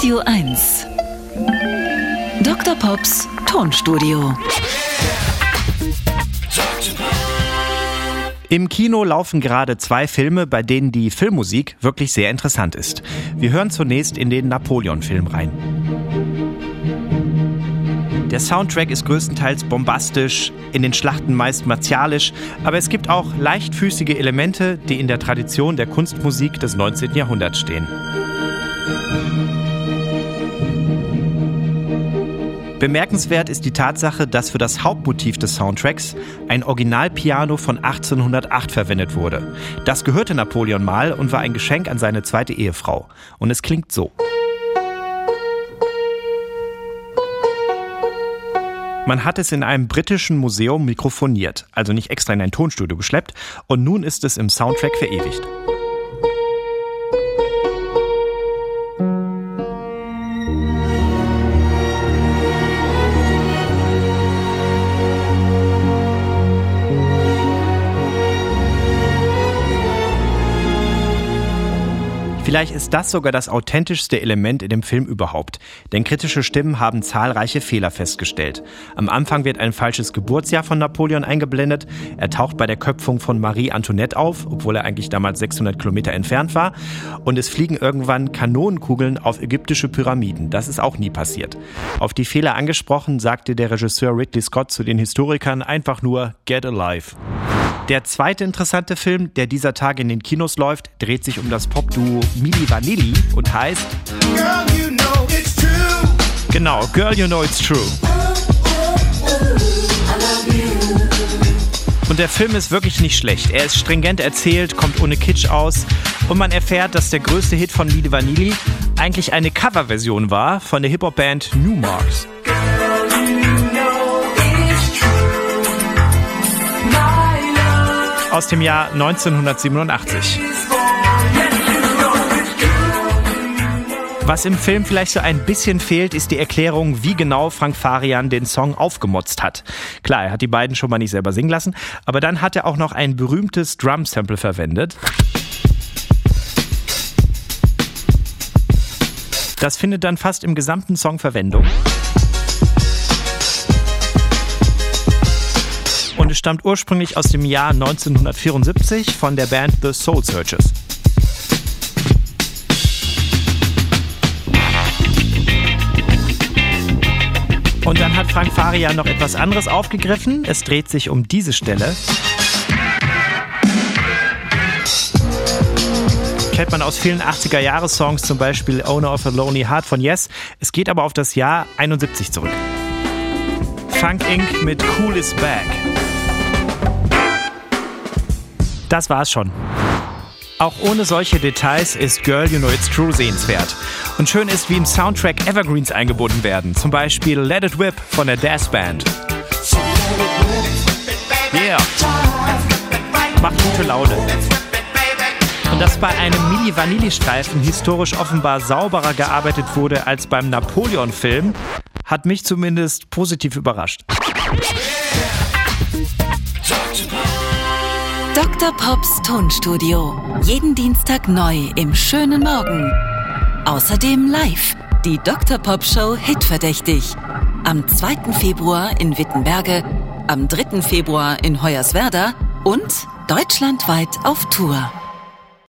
Radio 1. Dr. Pops Tonstudio. Im Kino laufen gerade zwei Filme, bei denen die Filmmusik wirklich sehr interessant ist. Wir hören zunächst in den Napoleon-Film rein. Der Soundtrack ist größtenteils bombastisch, in den Schlachten meist martialisch, aber es gibt auch leichtfüßige Elemente, die in der Tradition der Kunstmusik des 19. Jahrhunderts stehen. Bemerkenswert ist die Tatsache, dass für das Hauptmotiv des Soundtracks ein Originalpiano von 1808 verwendet wurde. Das gehörte Napoleon mal und war ein Geschenk an seine zweite Ehefrau. Und es klingt so. Man hat es in einem britischen Museum mikrofoniert, also nicht extra in ein Tonstudio geschleppt, und nun ist es im Soundtrack verewigt. Vielleicht ist das sogar das authentischste Element in dem Film überhaupt. Denn kritische Stimmen haben zahlreiche Fehler festgestellt. Am Anfang wird ein falsches Geburtsjahr von Napoleon eingeblendet. Er taucht bei der Köpfung von Marie Antoinette auf, obwohl er eigentlich damals 600 Kilometer entfernt war. Und es fliegen irgendwann Kanonenkugeln auf ägyptische Pyramiden. Das ist auch nie passiert. Auf die Fehler angesprochen, sagte der Regisseur Ridley Scott zu den Historikern einfach nur Get Alive. Der zweite interessante Film, der dieser Tage in den Kinos läuft, dreht sich um das Popduo Mili Vanilli und heißt Girl, you know it's true. Genau, Girl, you know it's true. Und der Film ist wirklich nicht schlecht. Er ist stringent erzählt, kommt ohne Kitsch aus und man erfährt, dass der größte Hit von Mili Vanilli eigentlich eine Coverversion war von der Hip-Hop-Band New aus dem Jahr 1987. Was im Film vielleicht so ein bisschen fehlt, ist die Erklärung, wie genau Frank Farian den Song aufgemotzt hat. Klar, er hat die beiden schon mal nicht selber singen lassen, aber dann hat er auch noch ein berühmtes Drum-Sample verwendet. Das findet dann fast im gesamten Song Verwendung. Es stammt ursprünglich aus dem Jahr 1974 von der Band The Soul Searchers. Und dann hat Frank Faria noch etwas anderes aufgegriffen. Es dreht sich um diese Stelle. Kennt man aus vielen 80er-Jahres-Songs, zum Beispiel Owner of a Lonely Heart von Yes. Es geht aber auf das Jahr 71 zurück. Funk Inc. mit Cool is Back. Das war's schon. Auch ohne solche Details ist Girl You Know It's True sehenswert. Und schön ist, wie im Soundtrack Evergreens eingebunden werden. Zum Beispiel Let It Whip von der Das Band. Yeah. Macht gute Laune. Und dass bei einem Mini-Vanilli-Streifen historisch offenbar sauberer gearbeitet wurde als beim Napoleon-Film, hat mich zumindest positiv überrascht. Dr. Pops Tonstudio. Jeden Dienstag neu im schönen Morgen. Außerdem live die Dr. Pop Show Hitverdächtig. Am 2. Februar in Wittenberge, am 3. Februar in Hoyerswerda und deutschlandweit auf Tour.